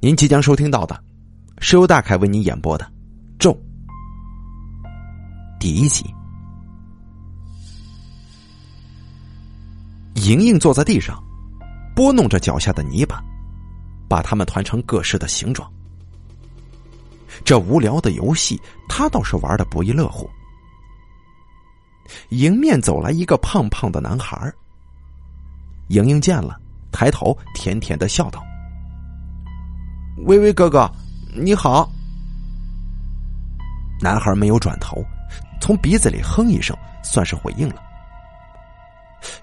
您即将收听到的，是由大凯为您演播的《咒》第一集。莹莹坐在地上，拨弄着脚下的泥巴，把它们团成各式的形状。这无聊的游戏，她倒是玩的不亦乐乎。迎面走来一个胖胖的男孩莹莹见了，抬头甜甜的笑道。微微哥哥，你好。男孩没有转头，从鼻子里哼一声，算是回应了。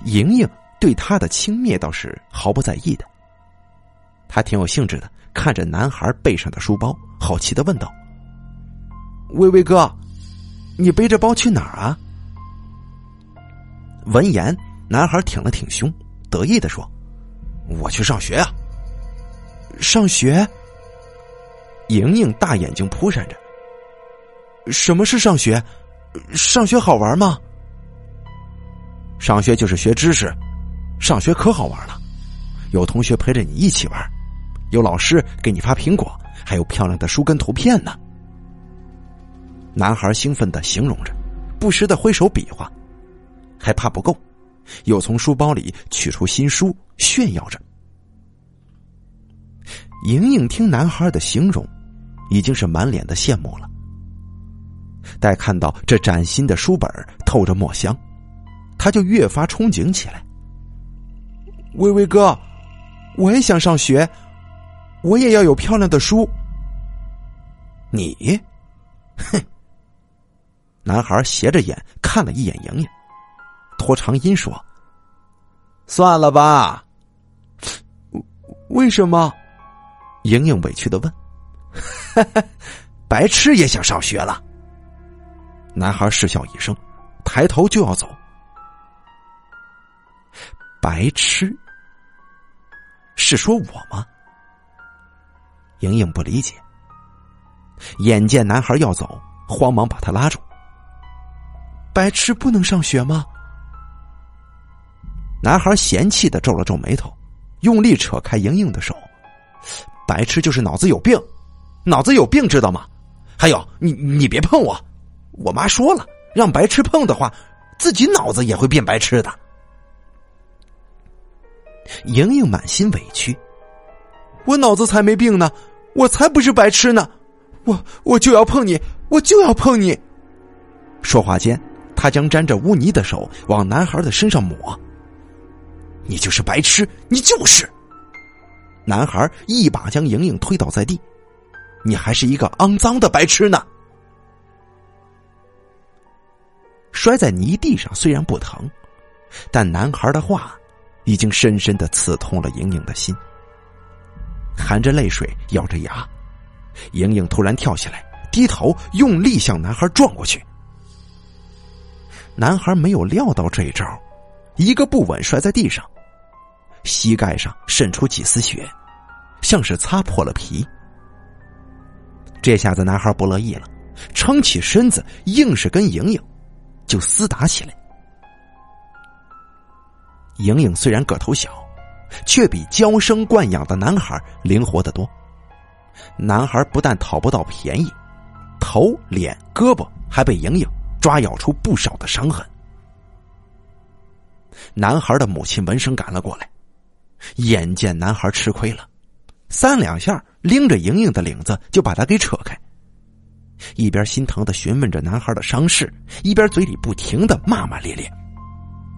莹莹对他的轻蔑倒是毫不在意的。他挺有兴致的，看着男孩背上的书包，好奇的问道：“微微哥，你背着包去哪儿啊？”闻言，男孩挺了挺胸，得意的说：“我去上学啊。”上学。莹莹大眼睛扑闪着。什么是上学？上学好玩吗？上学就是学知识，上学可好玩了，有同学陪着你一起玩，有老师给你发苹果，还有漂亮的书跟图片呢。男孩兴奋的形容着，不时的挥手比划，还怕不够，又从书包里取出新书炫耀着。莹莹听男孩的形容。已经是满脸的羡慕了。待看到这崭新的书本透着墨香，他就越发憧憬起来。微微哥，我也想上学，我也要有漂亮的书。你，哼！男孩斜着眼看了一眼莹莹，拖长音说：“算了吧。”为什么？莹莹委屈的问。哈哈，白痴也想上学了。男孩嗤笑一声，抬头就要走。白痴？是说我吗？莹莹不理解。眼见男孩要走，慌忙把他拉住。白痴不能上学吗？男孩嫌弃的皱了皱眉头，用力扯开莹莹的手。白痴就是脑子有病。脑子有病，知道吗？还有，你你别碰我！我妈说了，让白痴碰的话，自己脑子也会变白痴的。莹莹满心委屈，我脑子才没病呢，我才不是白痴呢！我我就要碰你，我就要碰你！说话间，他将沾着污泥的手往男孩的身上抹。你就是白痴，你就是！男孩一把将莹莹推倒在地。你还是一个肮脏的白痴呢！摔在泥地上虽然不疼，但男孩的话已经深深的刺痛了莹莹的心。含着泪水，咬着牙，莹莹突然跳起来，低头用力向男孩撞过去。男孩没有料到这一招，一个不稳摔在地上，膝盖上渗出几丝血，像是擦破了皮。这下子男孩不乐意了，撑起身子，硬是跟莹莹就厮打起来。莹莹虽然个头小，却比娇生惯养的男孩灵活得多。男孩不但讨不到便宜，头、脸、胳膊还被莹莹抓咬出不少的伤痕。男孩的母亲闻声赶了过来，眼见男孩吃亏了。三两下，拎着莹莹的领子就把他给扯开，一边心疼的询问着男孩的伤势，一边嘴里不停的骂骂咧咧：“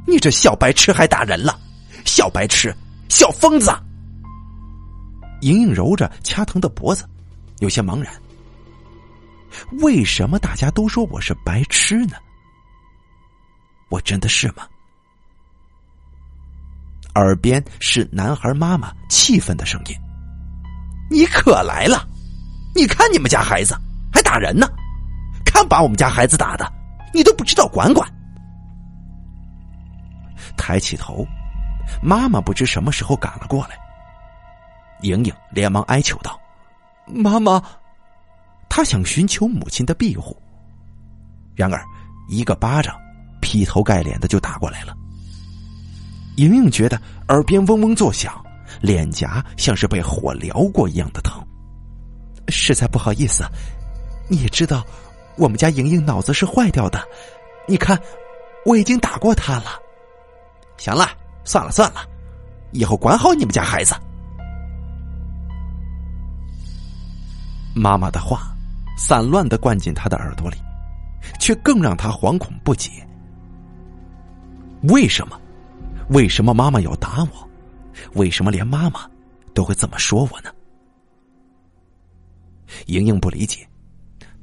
你这小白痴还打人了，小白痴，小疯子！”莹莹揉着掐疼的脖子，有些茫然：“为什么大家都说我是白痴呢？我真的是吗？”耳边是男孩妈妈气愤的声音。你可来了！你看你们家孩子还打人呢，看把我们家孩子打的，你都不知道管管。抬起头，妈妈不知什么时候赶了过来。莹莹连忙哀求道：“妈妈！”她想寻求母亲的庇护，然而一个巴掌劈头盖脸的就打过来了。莹莹觉得耳边嗡嗡作响。脸颊像是被火燎过一样的疼。实在不好意思，你也知道，我们家莹莹脑子是坏掉的。你看，我已经打过她了。行了，算了算了，以后管好你们家孩子。妈妈的话散乱的灌进他的耳朵里，却更让他惶恐不解。为什么？为什么妈妈要打我？为什么连妈妈都会这么说我呢？莹莹不理解，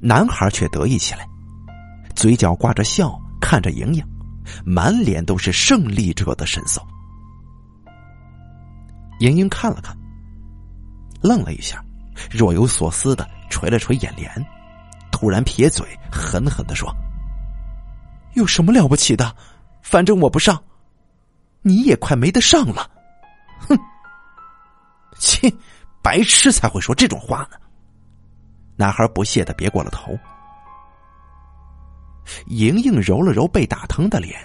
男孩却得意起来，嘴角挂着笑，看着莹莹，满脸都是胜利者的神色。莹莹看了看，愣了一下，若有所思的垂了垂眼帘，突然撇嘴，狠狠的说：“有什么了不起的？反正我不上。”你也快没得上了，哼！切，白痴才会说这种话呢。男孩不屑的别过了头。莹莹揉了揉被打疼的脸，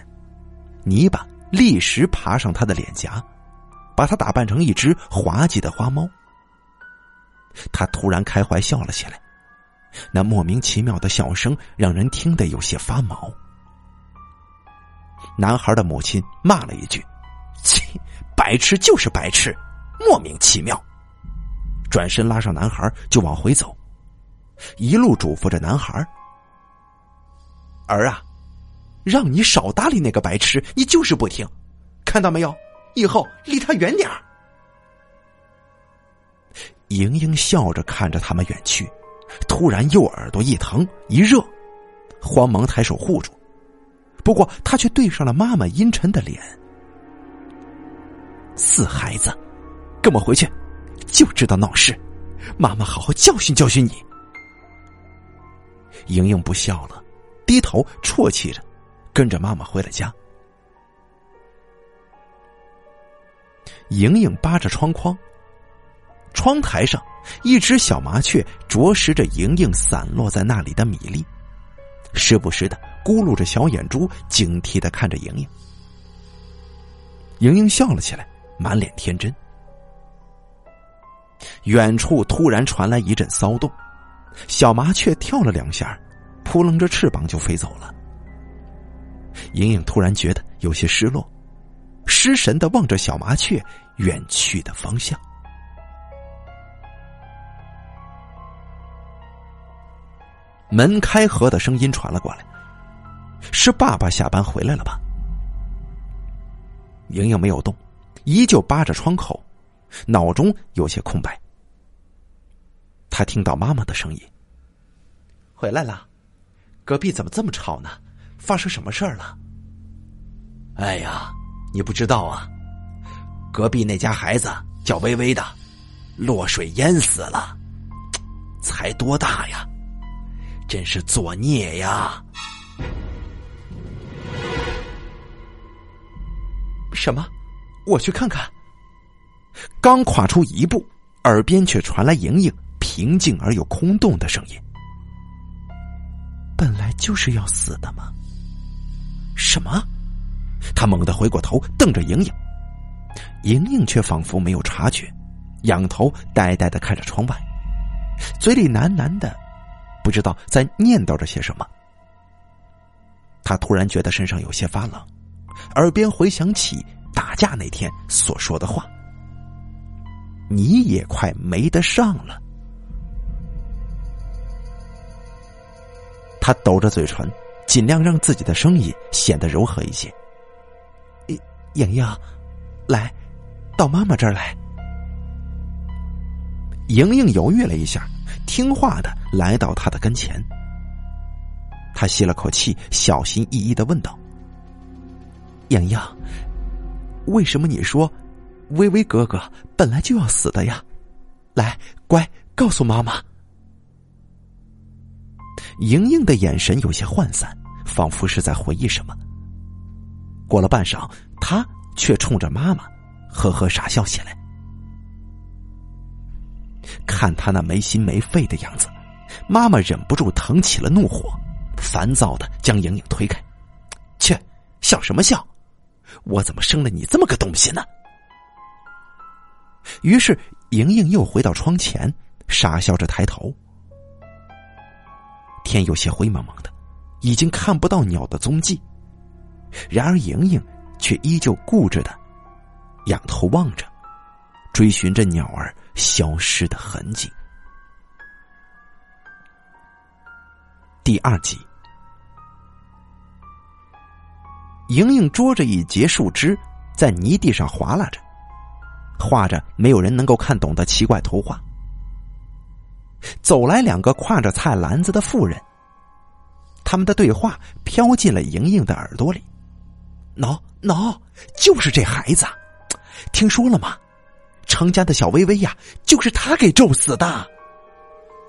泥巴立时爬上他的脸颊，把他打扮成一只滑稽的花猫。他突然开怀笑了起来，那莫名其妙的笑声让人听得有些发毛。男孩的母亲骂了一句：“，白痴就是白痴，莫名其妙。”转身拉上男孩就往回走，一路嘱咐着男孩：“儿啊，让你少搭理那个白痴，你就是不听，看到没有？以后离他远点儿。”莹莹笑着看着他们远去，突然右耳朵一疼一热，慌忙抬手护住。不过，他却对上了妈妈阴沉的脸。死孩子，跟我回去，就知道闹事。妈妈好好教训教训你。莹莹不笑了，低头啜泣着，跟着妈妈回了家。莹莹扒着窗框，窗台上一只小麻雀啄食着莹莹散落在那里的米粒。时不时的咕噜着小眼珠，警惕的看着莹莹。莹莹笑了起来，满脸天真。远处突然传来一阵骚动，小麻雀跳了两下，扑棱着翅膀就飞走了。莹莹突然觉得有些失落，失神的望着小麻雀远去的方向。门开合的声音传了过来，是爸爸下班回来了吧？莹莹没有动，依旧扒着窗口，脑中有些空白。他听到妈妈的声音：“回来了，隔壁怎么这么吵呢？发生什么事儿了？”“哎呀，你不知道啊，隔壁那家孩子叫微微的，落水淹死了，才多大呀！”真是作孽呀！什么？我去看看。刚跨出一步，耳边却传来莹莹平静而又空洞的声音：“本来就是要死的吗？”什么？他猛地回过头，瞪着莹莹。莹莹却仿佛没有察觉，仰头呆呆的看着窗外，嘴里喃喃的。不知道在念叨着些什么，他突然觉得身上有些发冷，耳边回响起打架那天所说的话：“你也快没得上了。”他抖着嘴唇，尽量让自己的声音显得柔和一些。“莹莹，来，到妈妈这儿来。”莹莹犹豫了一下。听话的来到他的跟前，他吸了口气，小心翼翼的问道：“莹莹，为什么你说微微哥哥本来就要死的呀？来，乖，告诉妈妈。”莹莹的眼神有些涣散，仿佛是在回忆什么。过了半晌，她却冲着妈妈呵呵傻笑起来。看他那没心没肺的样子，妈妈忍不住腾起了怒火，烦躁的将莹莹推开。切，笑什么笑？我怎么生了你这么个东西呢？于是莹莹又回到窗前，傻笑着抬头。天有些灰蒙蒙的，已经看不到鸟的踪迹。然而莹莹却依旧固执的仰头望着，追寻着鸟儿消失的痕迹。第二集，莹莹捉着一截树枝，在泥地上划拉着，画着没有人能够看懂的奇怪图画。走来两个挎着菜篮子的妇人，他们的对话飘进了莹莹的耳朵里。喏喏，就是这孩子，听说了吗？程家的小薇薇呀，就是他给咒死的。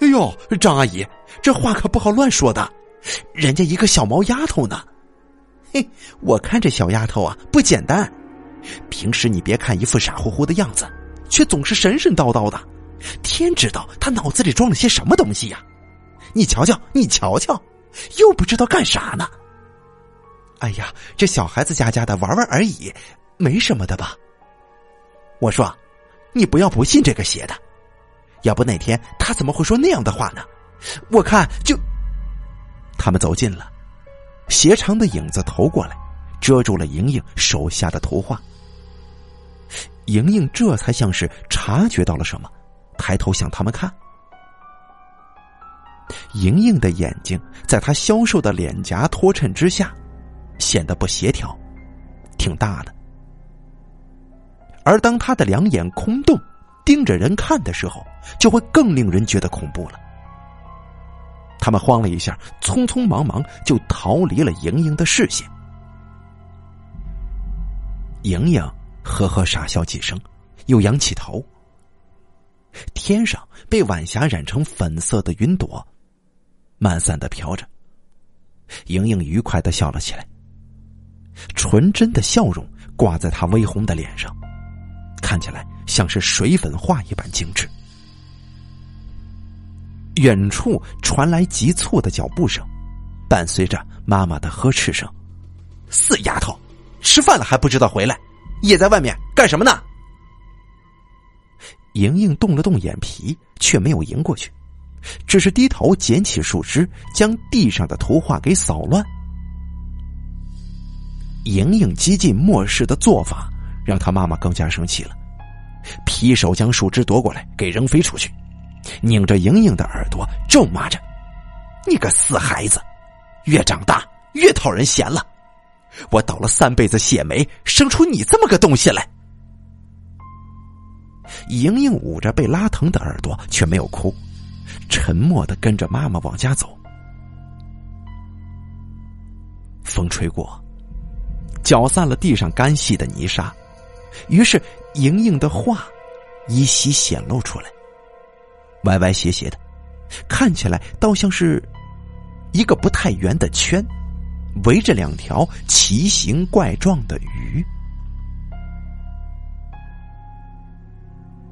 哎呦，张阿姨，这话可不好乱说的，人家一个小毛丫头呢。嘿，我看这小丫头啊，不简单。平时你别看一副傻乎乎的样子，却总是神神叨叨的。天知道他脑子里装了些什么东西呀！你瞧瞧，你瞧瞧，又不知道干啥呢。哎呀，这小孩子家家的玩玩而已，没什么的吧？我说，你不要不信这个邪的，要不那天他怎么会说那样的话呢？我看就……他们走近了，斜长的影子投过来，遮住了莹莹手下的图画。莹莹这才像是察觉到了什么。抬头向他们看，莹莹的眼睛在她消瘦的脸颊托衬之下，显得不协调，挺大的。而当她的两眼空洞，盯着人看的时候，就会更令人觉得恐怖了。他们慌了一下，匆匆忙忙就逃离了莹莹的视线。莹莹呵呵傻笑几声，又仰起头。天上被晚霞染成粉色的云朵，漫散的飘着。莹莹愉快的笑了起来，纯真的笑容挂在她微红的脸上，看起来像是水粉画一般精致。远处传来急促的脚步声，伴随着妈妈的呵斥声：“死丫头，吃饭了还不知道回来，也在外面干什么呢？”莹莹动了动眼皮，却没有迎过去，只是低头捡起树枝，将地上的图画给扫乱。莹莹激进漠视的做法，让她妈妈更加生气了，劈手将树枝夺过来，给扔飞出去，拧着莹莹的耳朵咒骂着：“你个死孩子，越长大越讨人嫌了！我倒了三辈子血霉，生出你这么个东西来！”莹莹捂着被拉疼的耳朵，却没有哭，沉默的跟着妈妈往家走。风吹过，搅散了地上干细的泥沙，于是莹莹的话依稀显露出来，歪歪斜斜的，看起来倒像是一个不太圆的圈，围着两条奇形怪状的鱼。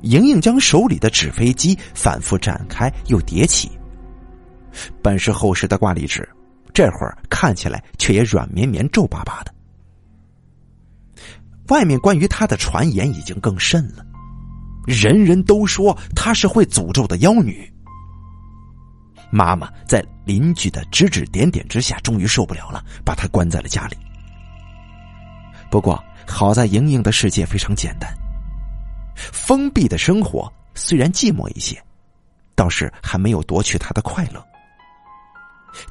莹莹将手里的纸飞机反复展开，又叠起。本是厚实的挂历纸，这会儿看起来却也软绵绵、皱巴巴的。外面关于她的传言已经更甚了，人人都说她是会诅咒的妖女。妈妈在邻居的指指点点之下，终于受不了了，把她关在了家里。不过好在莹莹的世界非常简单。封闭的生活虽然寂寞一些，倒是还没有夺去她的快乐。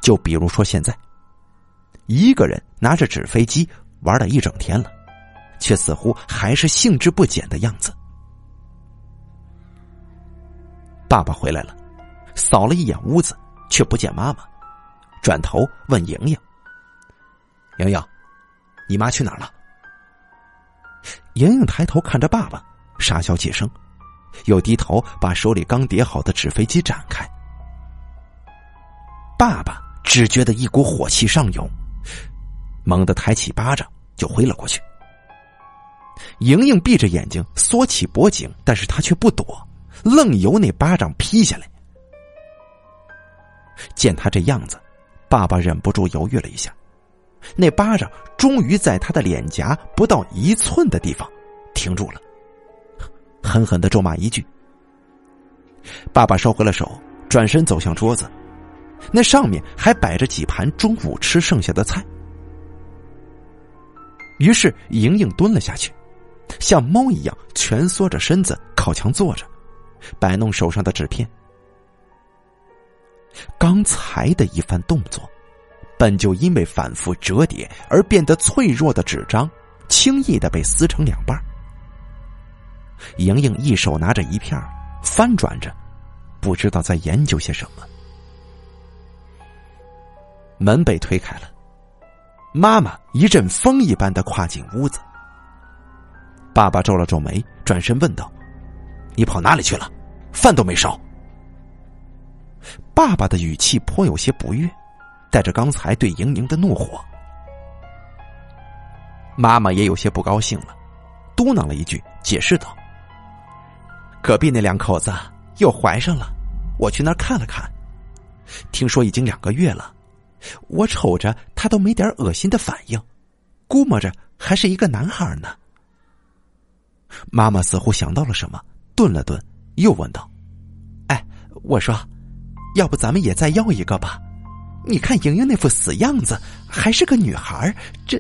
就比如说现在，一个人拿着纸飞机玩了一整天了，却似乎还是兴致不减的样子。爸爸回来了，扫了一眼屋子，却不见妈妈，转头问莹莹：“莹莹，你妈去哪儿了？”莹莹抬头看着爸爸。傻笑几声，又低头把手里刚叠好的纸飞机展开。爸爸只觉得一股火气上涌，猛地抬起巴掌就挥了过去。莹莹闭着眼睛缩起脖颈，但是他却不躲，愣由那巴掌劈下来。见他这样子，爸爸忍不住犹豫了一下，那巴掌终于在他的脸颊不到一寸的地方停住了。狠狠的咒骂一句，爸爸收回了手，转身走向桌子，那上面还摆着几盘中午吃剩下的菜。于是莹莹蹲了下去，像猫一样蜷缩着身子靠墙坐着，摆弄手上的纸片。刚才的一番动作，本就因为反复折叠而变得脆弱的纸张，轻易的被撕成两半。莹莹一手拿着一片，翻转着，不知道在研究些什么。门被推开了。妈妈一阵风一般的跨进屋子，爸爸皱了皱眉，转身问道：“你跑哪里去了？饭都没烧。”爸爸的语气颇有些不悦，带着刚才对莹莹的怒火。妈妈也有些不高兴了，嘟囔了一句，解释道：“隔壁那两口子又怀上了，我去那儿看了看，听说已经两个月了。”我瞅着他都没点恶心的反应，估摸着还是一个男孩呢。妈妈似乎想到了什么，顿了顿，又问道：“哎，我说，要不咱们也再要一个吧？你看莹莹那副死样子，还是个女孩。”这，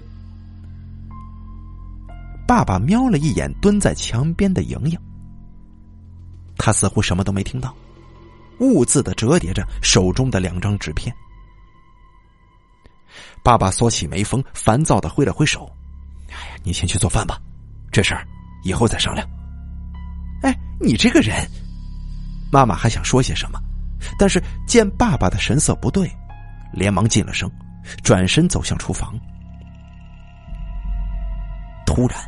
爸爸瞄了一眼蹲在墙边的莹莹，他似乎什么都没听到，兀自的折叠着手中的两张纸片。爸爸缩起眉峰，烦躁的挥了挥手：“哎呀，你先去做饭吧，这事儿以后再商量。”你这个人，妈妈还想说些什么，但是见爸爸的神色不对，连忙进了声，转身走向厨房。突然，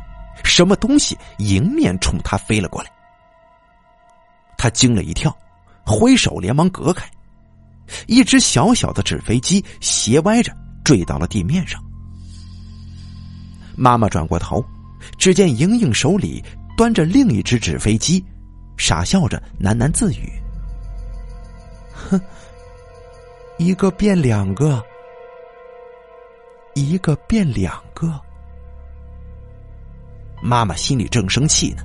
什么东西迎面冲他飞了过来，他惊了一跳，挥手连忙隔开，一只小小的纸飞机斜歪着。坠到了地面上。妈妈转过头，只见莹莹手里端着另一只纸飞机，傻笑着喃喃自语：“哼，一个变两个，一个变两个。”妈妈心里正生气呢，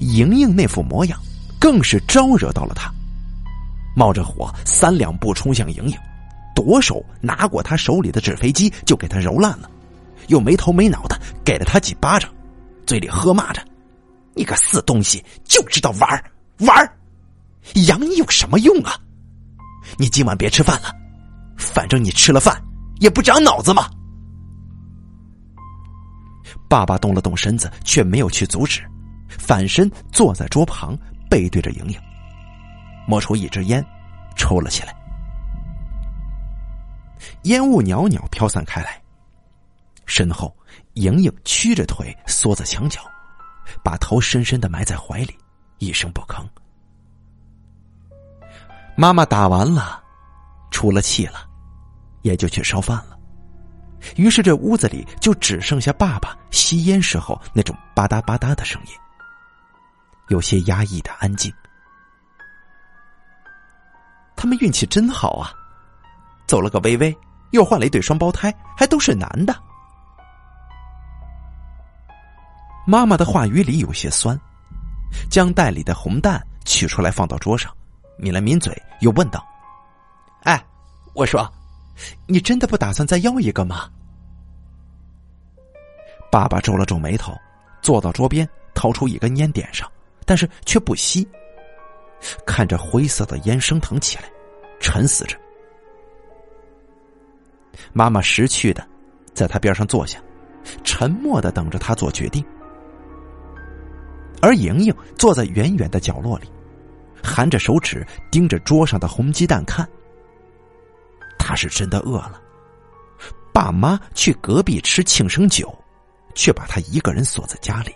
莹莹那副模样更是招惹到了她，冒着火三两步冲向莹莹。夺手拿过他手里的纸飞机，就给他揉烂了，又没头没脑的给了他几巴掌，嘴里喝骂着：“你个死东西，就知道玩玩养你有什么用啊？你今晚别吃饭了，反正你吃了饭也不长脑子嘛。”爸爸动了动身子，却没有去阻止，反身坐在桌旁，背对着莹莹，摸出一支烟，抽了起来。烟雾袅袅飘散开来，身后，莹莹屈着腿缩在墙角，把头深深的埋在怀里，一声不吭。妈妈打完了，出了气了，也就去烧饭了。于是这屋子里就只剩下爸爸吸烟时候那种吧嗒吧嗒的声音，有些压抑的安静。他们运气真好啊！走了个微微，又换了一对双胞胎，还都是男的。妈妈的话语里有些酸，将袋里的红蛋取出来放到桌上，抿了抿嘴，又问道：“哎，我说，你真的不打算再要一个吗？”爸爸皱了皱眉头，坐到桌边，掏出一根烟点上，但是却不吸，看着灰色的烟升腾起来，沉思着。妈妈识趣的，在他边上坐下，沉默的等着他做决定。而莹莹坐在远远的角落里，含着手指盯着桌上的红鸡蛋看。他是真的饿了。爸妈去隔壁吃庆生酒，却把他一个人锁在家里。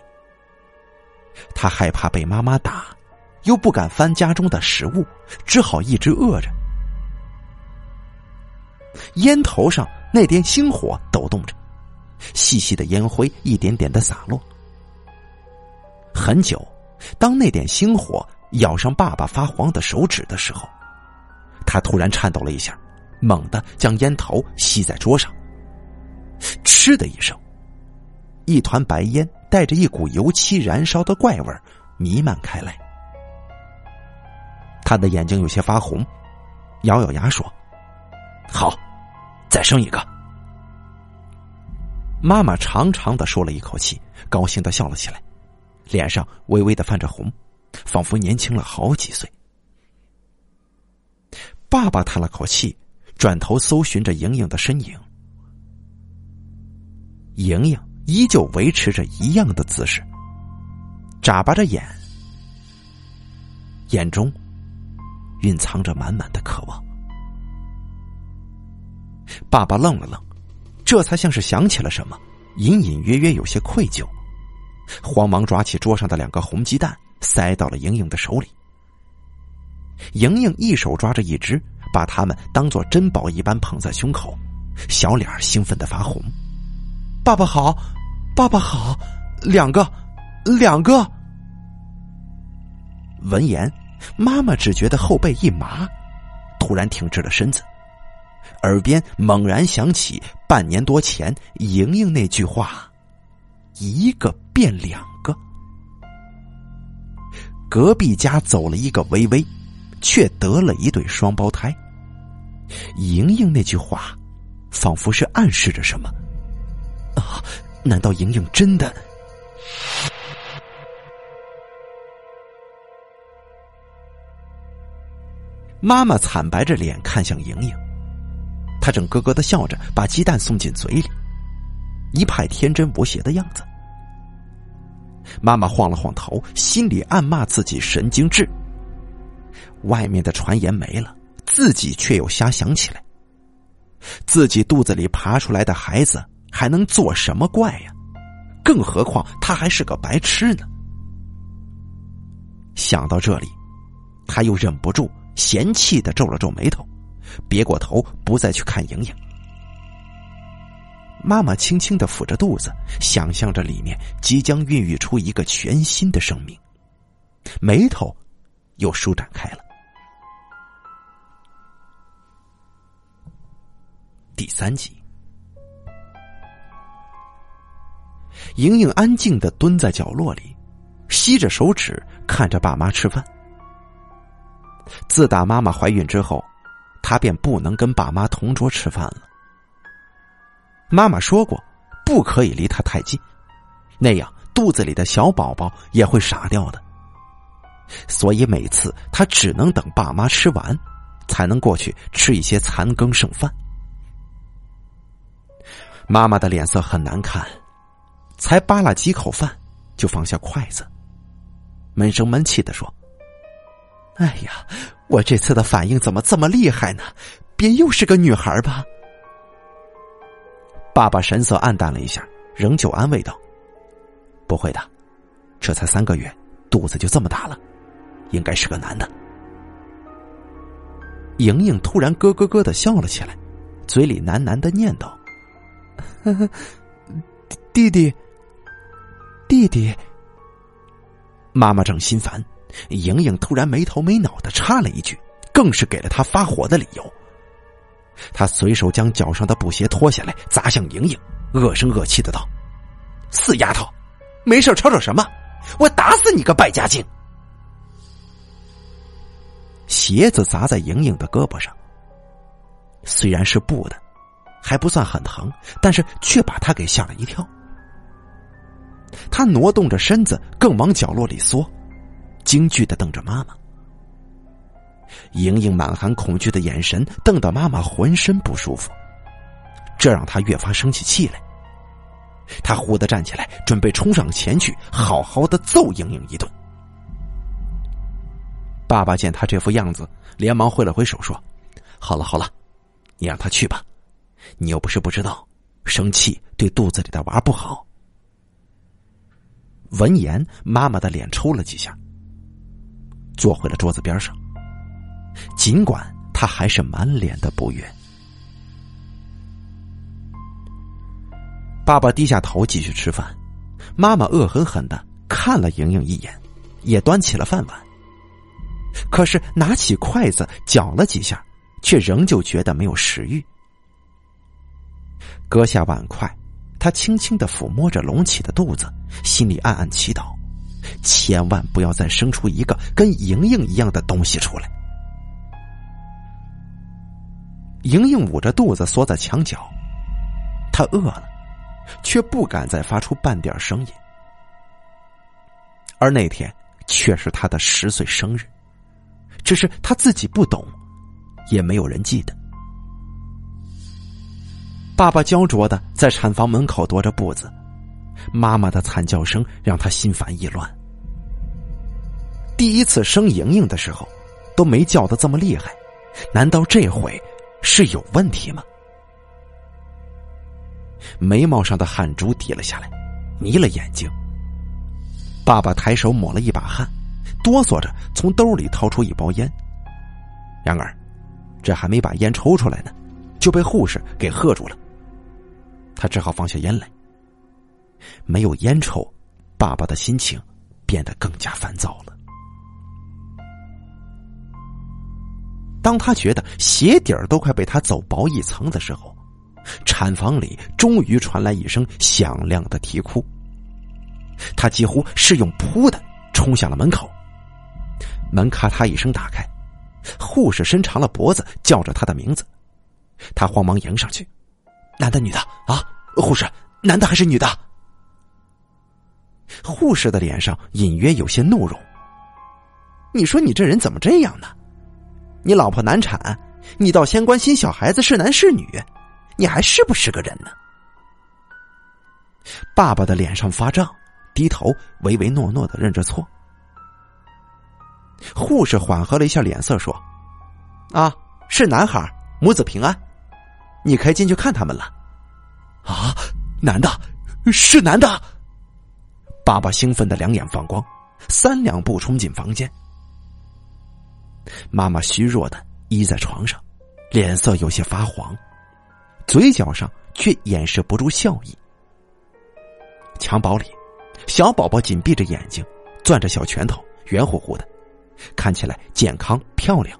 他害怕被妈妈打，又不敢翻家中的食物，只好一直饿着。烟头上那点星火抖动着，细细的烟灰一点点的洒落。很久，当那点星火咬上爸爸发黄的手指的时候，他突然颤抖了一下，猛地将烟头吸在桌上。嗤的一声，一团白烟带着一股油漆燃烧的怪味弥漫开来。他的眼睛有些发红，咬咬牙说：“好，再生一个。”妈妈长长的舒了一口气，高兴的笑了起来，脸上微微的泛着红，仿佛年轻了好几岁。爸爸叹了口气，转头搜寻着莹莹的身影。莹莹依旧维持着一样的姿势，眨巴着眼，眼中蕴藏着满满的渴望。爸爸愣了愣。这才像是想起了什么，隐隐约约有些愧疚，慌忙抓起桌上的两个红鸡蛋，塞到了莹莹的手里。莹莹一手抓着一只，把它们当做珍宝一般捧在胸口，小脸兴奋的发红。爸爸好，爸爸好，两个，两个。闻言，妈妈只觉得后背一麻，突然挺直了身子。耳边猛然响起半年多前莹莹那句话：“一个变两个。”隔壁家走了一个微微，却得了一对双胞胎。莹莹那句话，仿佛是暗示着什么？啊，难道莹莹真的？妈妈惨白着脸看向莹莹。她正咯咯的笑着，把鸡蛋送进嘴里，一派天真无邪的样子。妈妈晃了晃头，心里暗骂自己神经质。外面的传言没了，自己却又瞎想起来。自己肚子里爬出来的孩子还能做什么怪呀？更何况他还是个白痴呢。想到这里，他又忍不住嫌弃的皱了皱眉头。别过头，不再去看莹莹。妈妈轻轻的抚着肚子，想象着里面即将孕育出一个全新的生命，眉头又舒展开了。第三集，莹莹安静的蹲在角落里，吸着手指看着爸妈吃饭。自打妈妈怀孕之后。她便不能跟爸妈同桌吃饭了。妈妈说过，不可以离他太近，那样肚子里的小宝宝也会傻掉的。所以每次他只能等爸妈吃完，才能过去吃一些残羹剩饭。妈妈的脸色很难看，才扒拉几口饭，就放下筷子，闷声闷气的说：“哎呀。”我这次的反应怎么这么厉害呢？别又是个女孩吧？爸爸神色黯淡了一下，仍旧安慰道：“不会的，这才三个月，肚子就这么大了，应该是个男的。”莹莹突然咯咯咯的笑了起来，嘴里喃喃的念叨：“弟弟，弟弟。”妈妈正心烦。莹莹突然没头没脑的插了一句，更是给了他发火的理由。他随手将脚上的布鞋脱下来，砸向莹莹，恶声恶气的道：“死丫头，没事吵吵什么？我打死你个败家精！”鞋子砸在莹莹的胳膊上，虽然是布的，还不算很疼，但是却把他给吓了一跳。他挪动着身子，更往角落里缩。惊惧的瞪着妈妈，莹莹满含恐惧的眼神瞪得妈妈浑身不舒服，这让她越发生起气来。她忽的站起来，准备冲上前去，好好的揍莹莹一顿。爸爸见他这副样子，连忙挥了挥手说：“好了好了，你让他去吧，你又不是不知道，生气对肚子里的娃不好。”闻言，妈妈的脸抽了几下。坐回了桌子边上，尽管他还是满脸的不悦。爸爸低下头继续吃饭，妈妈恶狠狠的看了莹莹一眼，也端起了饭碗。可是拿起筷子搅了几下，却仍旧觉得没有食欲。搁下碗筷，他轻轻的抚摸着隆起的肚子，心里暗暗祈祷。千万不要再生出一个跟莹莹一样的东西出来。莹莹捂着肚子缩在墙角，她饿了，却不敢再发出半点声音。而那天却是她的十岁生日，只是她自己不懂，也没有人记得。爸爸焦灼的在产房门口踱着步子，妈妈的惨叫声让他心烦意乱。第一次生莹莹的时候，都没叫的这么厉害，难道这回是有问题吗？眉毛上的汗珠滴了下来，迷了眼睛。爸爸抬手抹了一把汗，哆嗦着从兜里掏出一包烟。然而，这还没把烟抽出来呢，就被护士给喝住了。他只好放下烟来。没有烟抽，爸爸的心情变得更加烦躁了。当他觉得鞋底儿都快被他走薄一层的时候，产房里终于传来一声响亮的啼哭。他几乎是用扑的冲向了门口，门咔嗒一声打开，护士伸长了脖子叫着他的名字，他慌忙迎上去：“男的女的啊？护士，男的还是女的？”护士的脸上隐约有些怒容：“你说你这人怎么这样呢？”你老婆难产，你倒先关心小孩子是男是女，你还是不是个人呢？爸爸的脸上发胀，低头唯唯诺诺的认着错。护士缓和了一下脸色，说：“啊，是男孩，母子平安，你可以进去看他们了。”啊，男的，是男的！爸爸兴奋的两眼放光，三两步冲进房间。妈妈虚弱的依在床上，脸色有些发黄，嘴角上却掩饰不住笑意。襁褓里，小宝宝紧闭着眼睛，攥着小拳头，圆乎乎的，看起来健康漂亮。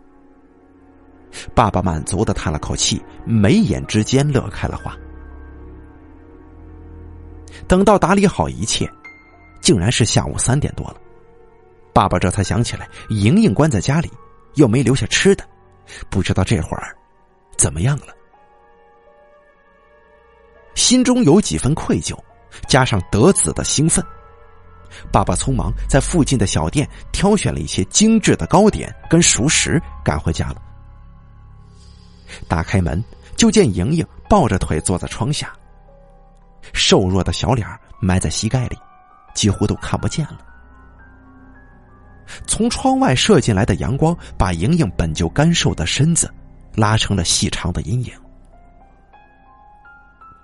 爸爸满足的叹了口气，眉眼之间乐开了花。等到打理好一切，竟然是下午三点多了，爸爸这才想起来，莹莹关在家里。又没留下吃的，不知道这会儿怎么样了。心中有几分愧疚，加上得子的兴奋，爸爸匆忙在附近的小店挑选了一些精致的糕点跟熟食，赶回家了。打开门，就见莹莹抱着腿坐在窗下，瘦弱的小脸埋在膝盖里，几乎都看不见了。从窗外射进来的阳光，把莹莹本就干瘦的身子拉成了细长的阴影。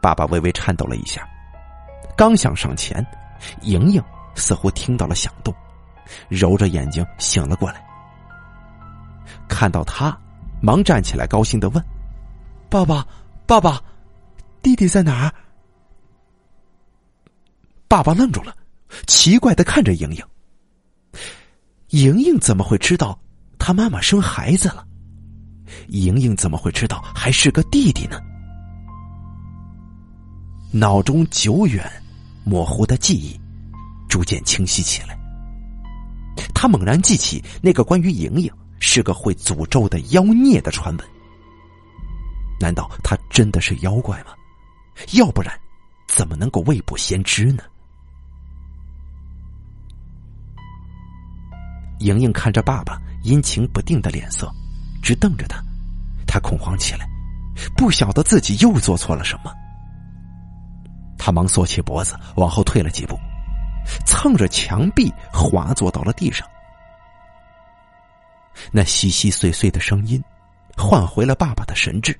爸爸微微颤抖了一下，刚想上前，莹莹似乎听到了响动，揉着眼睛醒了过来。看到他，忙站起来，高兴的问：“爸爸，爸爸，弟弟在哪儿？”爸爸愣住了，奇怪的看着莹莹。莹莹怎么会知道她妈妈生孩子了？莹莹怎么会知道还是个弟弟呢？脑中久远模糊的记忆逐渐清晰起来。他猛然记起那个关于莹莹是个会诅咒的妖孽的传闻。难道她真的是妖怪吗？要不然，怎么能够未卜先知呢？莹莹看着爸爸阴晴不定的脸色，直瞪着他，他恐慌起来，不晓得自己又做错了什么。他忙缩起脖子往后退了几步，蹭着墙壁滑坐到了地上。那稀稀碎碎的声音，唤回了爸爸的神智。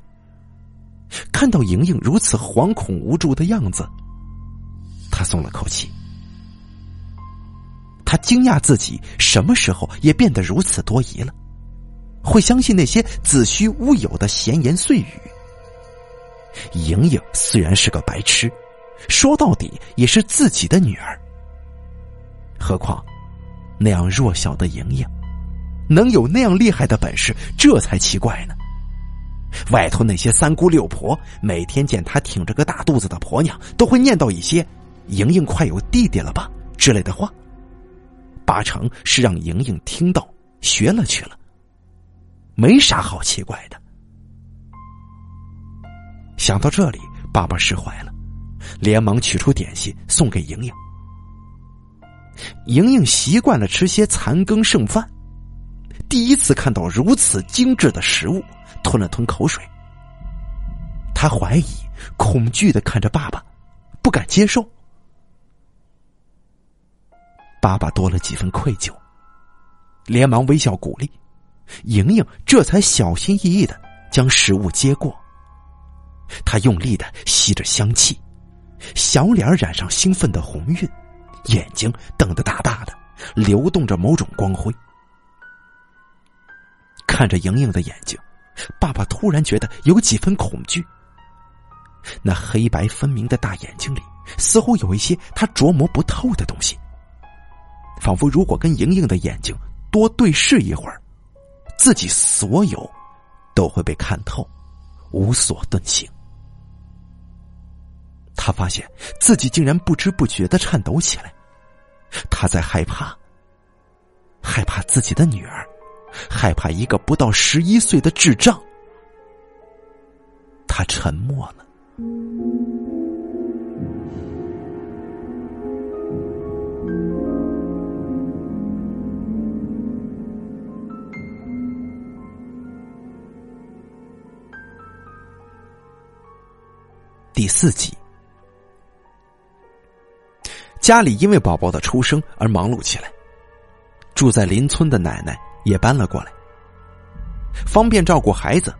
看到莹莹如此惶恐无助的样子，他松了口气。他惊讶自己什么时候也变得如此多疑了，会相信那些子虚乌有的闲言碎语。莹莹虽然是个白痴，说到底也是自己的女儿。何况那样弱小的莹莹，能有那样厉害的本事，这才奇怪呢。外头那些三姑六婆，每天见她挺着个大肚子的婆娘，都会念叨一些“莹莹快有弟弟了吧”之类的话。八成是让莹莹听到学了去了，没啥好奇怪的。想到这里，爸爸释怀了，连忙取出点心送给莹莹。莹莹习惯了吃些残羹剩饭，第一次看到如此精致的食物，吞了吞口水。他怀疑、恐惧的看着爸爸，不敢接受。爸爸多了几分愧疚，连忙微笑鼓励，莹莹这才小心翼翼的将食物接过。他用力的吸着香气，小脸染上兴奋的红晕。眼睛瞪得大大的，流动着某种光辉。看着莹莹的眼睛，爸爸突然觉得有几分恐惧。那黑白分明的大眼睛里，似乎有一些他琢磨不透的东西。仿佛如果跟莹莹的眼睛多对视一会儿，自己所有都会被看透，无所遁形。他发现自己竟然不知不觉的颤抖起来。他在害怕，害怕自己的女儿，害怕一个不到十一岁的智障。他沉默了。第四集。家里因为宝宝的出生而忙碌起来，住在邻村的奶奶也搬了过来，方便照顾孩子，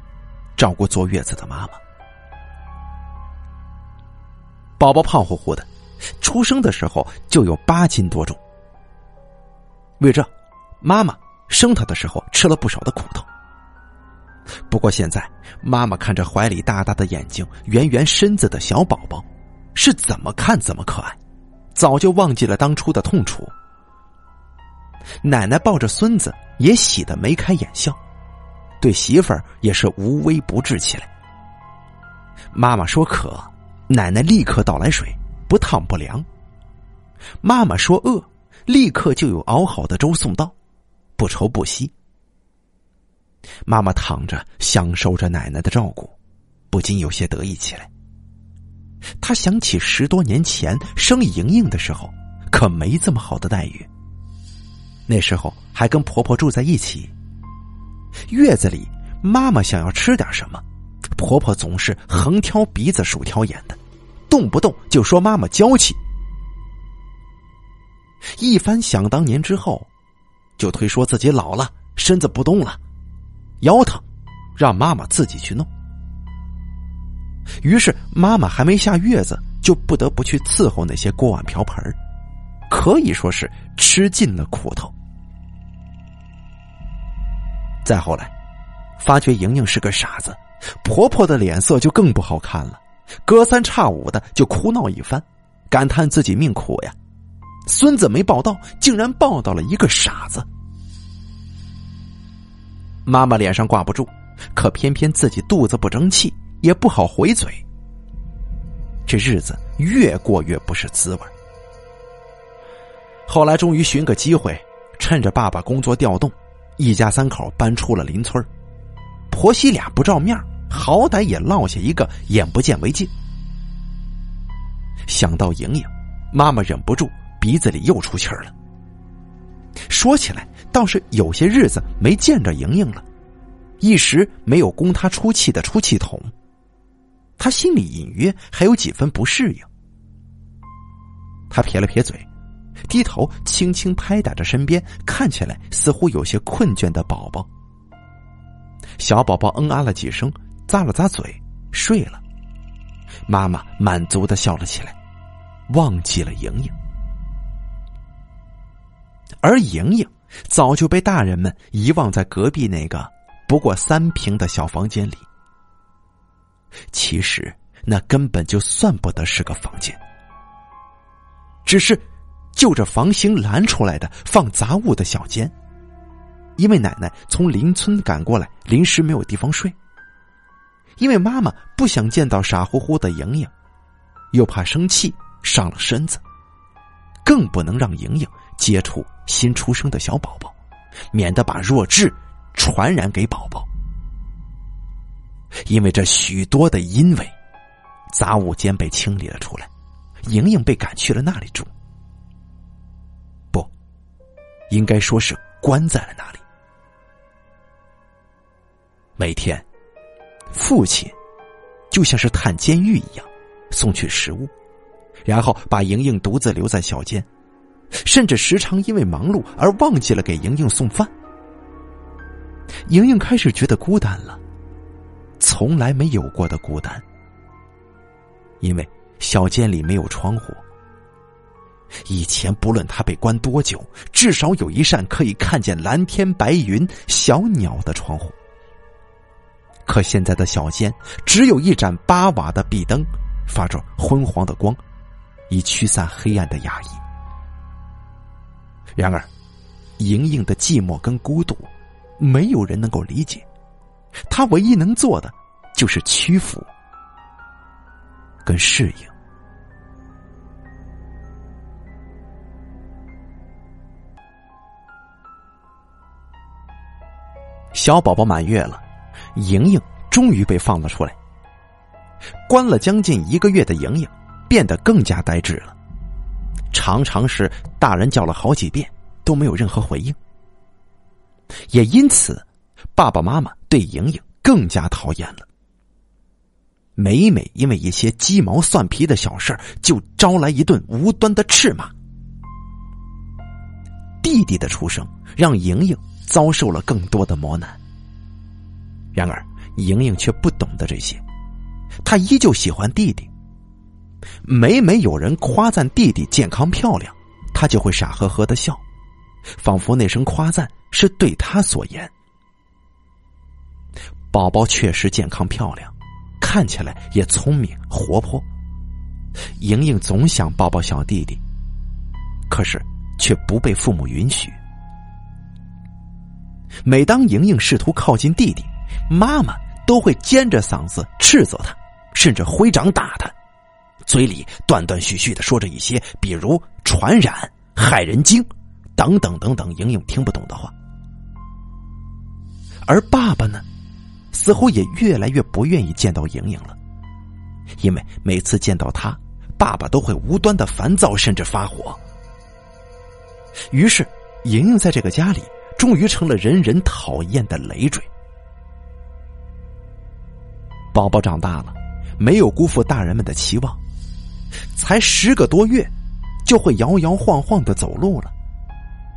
照顾坐月子的妈妈。宝宝胖乎乎的，出生的时候就有八斤多重。为这，妈妈生他的时候吃了不少的苦头。不过现在，妈妈看着怀里大大的眼睛、圆圆身子的小宝宝，是怎么看怎么可爱。早就忘记了当初的痛楚。奶奶抱着孙子也喜得眉开眼笑，对媳妇儿也是无微不至起来。妈妈说渴，奶奶立刻倒来水，不烫不凉。妈妈说饿，立刻就有熬好的粥送到，不愁不息。妈妈躺着享受着奶奶的照顾，不禁有些得意起来。他想起十多年前生莹莹的时候，可没这么好的待遇。那时候还跟婆婆住在一起，月子里妈妈想要吃点什么，婆婆总是横挑鼻子竖挑眼的，动不动就说妈妈娇气。一番想当年之后，就推说自己老了，身子不动了，腰疼，让妈妈自己去弄。于是，妈妈还没下月子，就不得不去伺候那些锅碗瓢盆可以说是吃尽了苦头。再后来，发觉莹莹是个傻子，婆婆的脸色就更不好看了，隔三差五的就哭闹一番，感叹自己命苦呀，孙子没抱到，竟然抱到了一个傻子。妈妈脸上挂不住，可偏偏自己肚子不争气。也不好回嘴，这日子越过越不是滋味。后来终于寻个机会，趁着爸爸工作调动，一家三口搬出了邻村婆媳俩不照面，好歹也落下一个眼不见为净。想到莹莹，妈妈忍不住鼻子里又出气儿了。说起来，倒是有些日子没见着莹莹了，一时没有供她出气的出气筒。他心里隐约还有几分不适应，他撇了撇嘴，低头轻轻拍打着身边看起来似乎有些困倦的宝宝。小宝宝嗯啊了几声，咂了咂嘴，睡了。妈妈满足的笑了起来，忘记了莹莹，而莹莹早就被大人们遗忘在隔壁那个不过三平的小房间里。其实那根本就算不得是个房间，只是就着房型拦出来的放杂物的小间。因为奶奶从邻村赶过来，临时没有地方睡。因为妈妈不想见到傻乎乎的莹莹，又怕生气伤了身子，更不能让莹莹接触新出生的小宝宝，免得把弱智传染给宝宝。因为这许多的因为，杂物间被清理了出来，莹莹被赶去了那里住。不，应该说是关在了那里。每天，父亲就像是探监狱一样，送去食物，然后把莹莹独自留在小间，甚至时常因为忙碌而忘记了给莹莹送饭。莹莹开始觉得孤单了，从来没有过的孤单。因为小间里没有窗户，以前不论他被关多久，至少有一扇可以看见蓝天白云、小鸟的窗户。可现在的小间只有一盏八瓦的壁灯，发着昏黄的光，以驱散黑暗的压抑。然而，莹莹的寂寞跟孤独，没有人能够理解。她唯一能做的，就是屈服。跟适应。小宝宝满月了，莹莹终于被放了出来。关了将近一个月的莹莹，变得更加呆滞了，常常是大人叫了好几遍都没有任何回应。也因此，爸爸妈妈对莹莹更加讨厌了。每每因为一些鸡毛蒜皮的小事就招来一顿无端的斥骂。弟弟的出生让莹莹遭受了更多的磨难。然而，莹莹却不懂得这些，她依旧喜欢弟弟。每每有人夸赞弟弟健康漂亮，她就会傻呵呵的笑，仿佛那声夸赞是对她所言。宝宝确实健康漂亮。看起来也聪明活泼，莹莹总想抱抱小弟弟，可是却不被父母允许。每当莹莹试图靠近弟弟，妈妈都会尖着嗓子斥责他，甚至挥掌打他，嘴里断断续续的说着一些比如“传染”“害人精”等等等等莹莹听不懂的话。而爸爸呢？似乎也越来越不愿意见到莹莹了，因为每次见到她，爸爸都会无端的烦躁，甚至发火。于是，莹莹在这个家里终于成了人人讨厌的累赘。宝宝长大了，没有辜负大人们的期望，才十个多月，就会摇摇晃晃的走路了，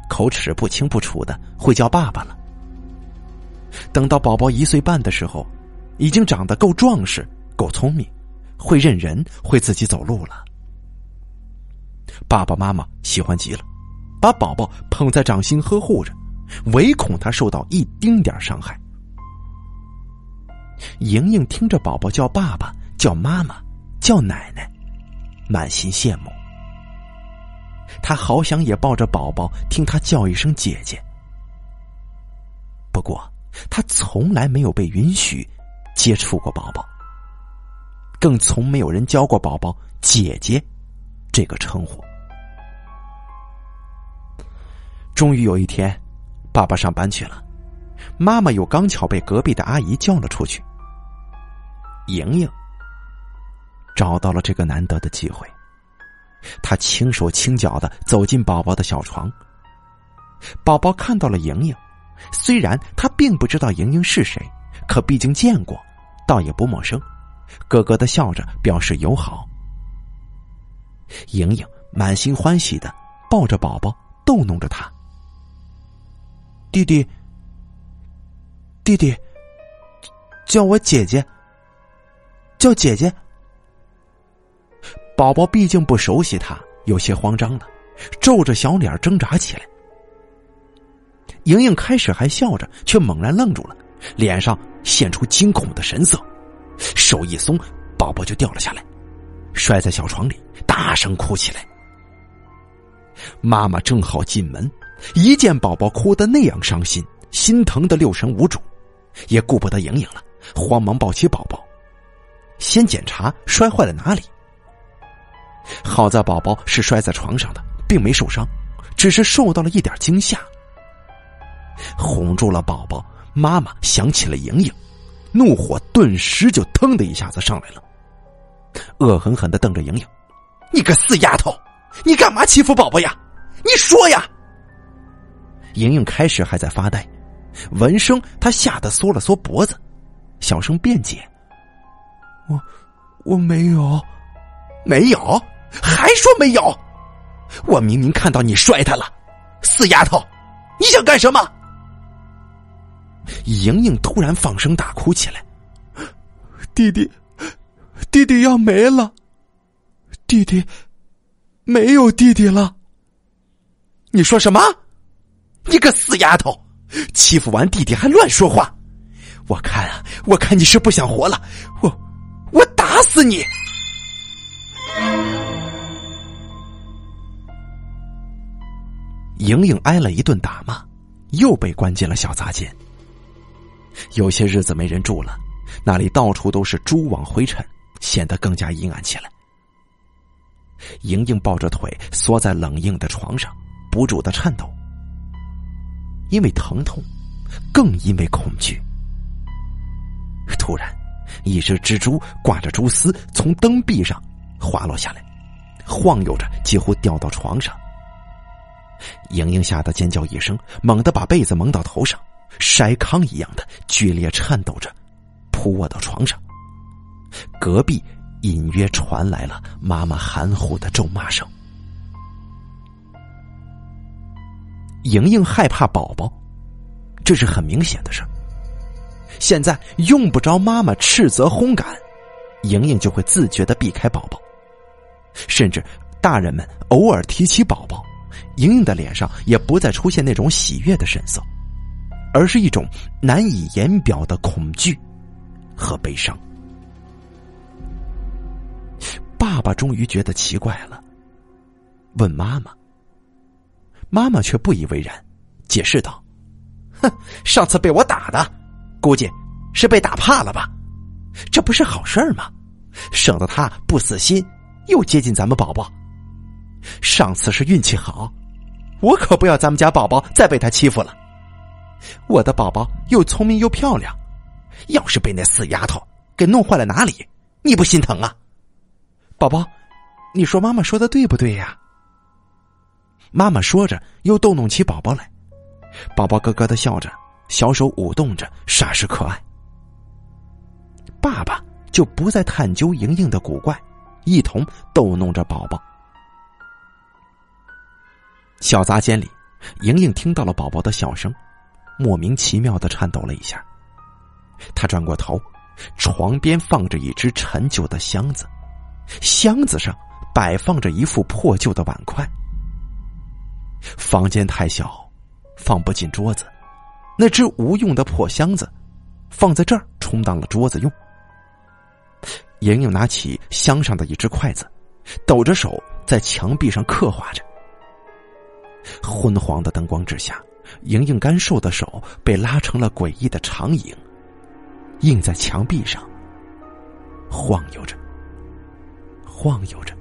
口齿不清不楚的会叫爸爸了。等到宝宝一岁半的时候，已经长得够壮实、够聪明，会认人，会自己走路了。爸爸妈妈喜欢极了，把宝宝捧在掌心呵护着，唯恐他受到一丁点伤害。莹莹听着宝宝叫爸爸、叫妈妈、叫奶奶，满心羡慕。他好想也抱着宝宝，听他叫一声姐姐。不过。他从来没有被允许接触过宝宝，更从没有人教过宝宝“姐姐”这个称呼。终于有一天，爸爸上班去了，妈妈又刚巧被隔壁的阿姨叫了出去。莹莹找到了这个难得的机会，他轻手轻脚的走进宝宝的小床，宝宝看到了莹莹。虽然他并不知道莹莹是谁，可毕竟见过，倒也不陌生，咯咯的笑着表示友好。莹莹满心欢喜的抱着宝宝，逗弄着他。弟弟，弟弟，叫我姐姐，叫姐姐。宝宝毕竟不熟悉他，有些慌张了，皱着小脸挣扎起来。莹莹开始还笑着，却猛然愣住了，脸上现出惊恐的神色，手一松，宝宝就掉了下来，摔在小床里，大声哭起来。妈妈正好进门，一见宝宝哭得那样伤心，心疼的六神无主，也顾不得莹莹了，慌忙抱起宝宝，先检查摔坏了哪里。好在宝宝是摔在床上的，并没受伤，只是受到了一点惊吓。哄住了宝宝，妈妈想起了莹莹，怒火顿时就腾的一下子上来了。恶狠狠的瞪着莹莹：“你个死丫头，你干嘛欺负宝宝呀？你说呀！”莹莹开始还在发呆，闻声她吓得缩了缩脖子，小声辩解：“我我没有，没有，还说没有！我明明看到你摔他了，死丫头，你想干什么？”莹莹突然放声大哭起来：“弟弟，弟弟要没了！弟弟，没有弟弟了！你说什么？你个死丫头，欺负完弟弟还乱说话！我看啊，我看你是不想活了！我，我打死你！”莹莹挨了一顿打骂，又被关进了小杂间。有些日子没人住了，那里到处都是蛛网灰尘，显得更加阴暗起来。莹莹抱着腿缩在冷硬的床上，不住的颤抖，因为疼痛，更因为恐惧。突然，一只蜘蛛挂着蛛丝从灯壁上滑落下来，晃悠着几乎掉到床上。莹莹吓得尖叫一声，猛地把被子蒙到头上。筛糠一样的剧烈颤抖着，扑卧到床上。隔壁隐约传来了妈妈含糊的咒骂声。莹莹害怕宝宝，这是很明显的事现在用不着妈妈斥责轰赶，莹莹就会自觉的避开宝宝。甚至大人们偶尔提起宝宝，莹莹的脸上也不再出现那种喜悦的神色。而是一种难以言表的恐惧和悲伤。爸爸终于觉得奇怪了，问妈妈。妈妈却不以为然，解释道：“哼，上次被我打的，估计是被打怕了吧？这不是好事吗？省得他不死心，又接近咱们宝宝。上次是运气好，我可不要咱们家宝宝再被他欺负了。”我的宝宝又聪明又漂亮，要是被那死丫头给弄坏了哪里，你不心疼啊？宝宝，你说妈妈说的对不对呀？妈妈说着，又逗弄起宝宝来，宝宝咯咯的笑着，小手舞动着，煞是可爱。爸爸就不再探究莹莹的古怪，一同逗弄着宝宝。小杂间里，莹莹听到了宝宝的笑声。莫名其妙的颤抖了一下，他转过头，床边放着一只陈旧的箱子，箱子上摆放着一副破旧的碗筷。房间太小，放不进桌子，那只无用的破箱子放在这儿充当了桌子用。莹莹拿起箱上的一只筷子，抖着手在墙壁上刻画着。昏黄的灯光之下。莹莹干瘦的手被拉成了诡异的长影，映在墙壁上，晃悠着，晃悠着。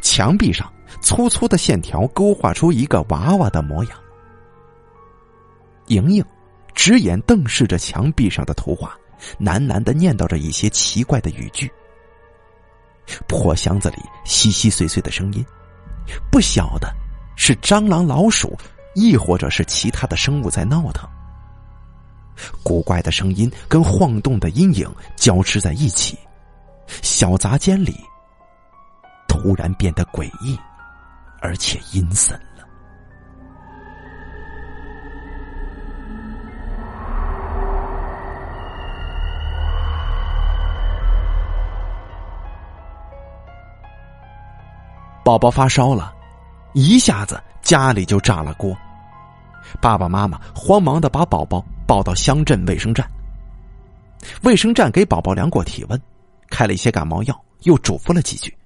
墙壁上粗粗的线条勾画出一个娃娃的模样。莹莹直眼瞪视着墙壁上的图画，喃喃的念叨着一些奇怪的语句。破箱子里稀稀碎碎的声音，不小的。是蟑螂、老鼠，亦或者是其他的生物在闹腾。古怪的声音跟晃动的阴影交织在一起，小杂间里突然变得诡异，而且阴森宝宝发烧了。一下子家里就炸了锅，爸爸妈妈慌忙的把宝宝抱到乡镇卫生站。卫生站给宝宝量过体温，开了一些感冒药，又嘱咐了几句。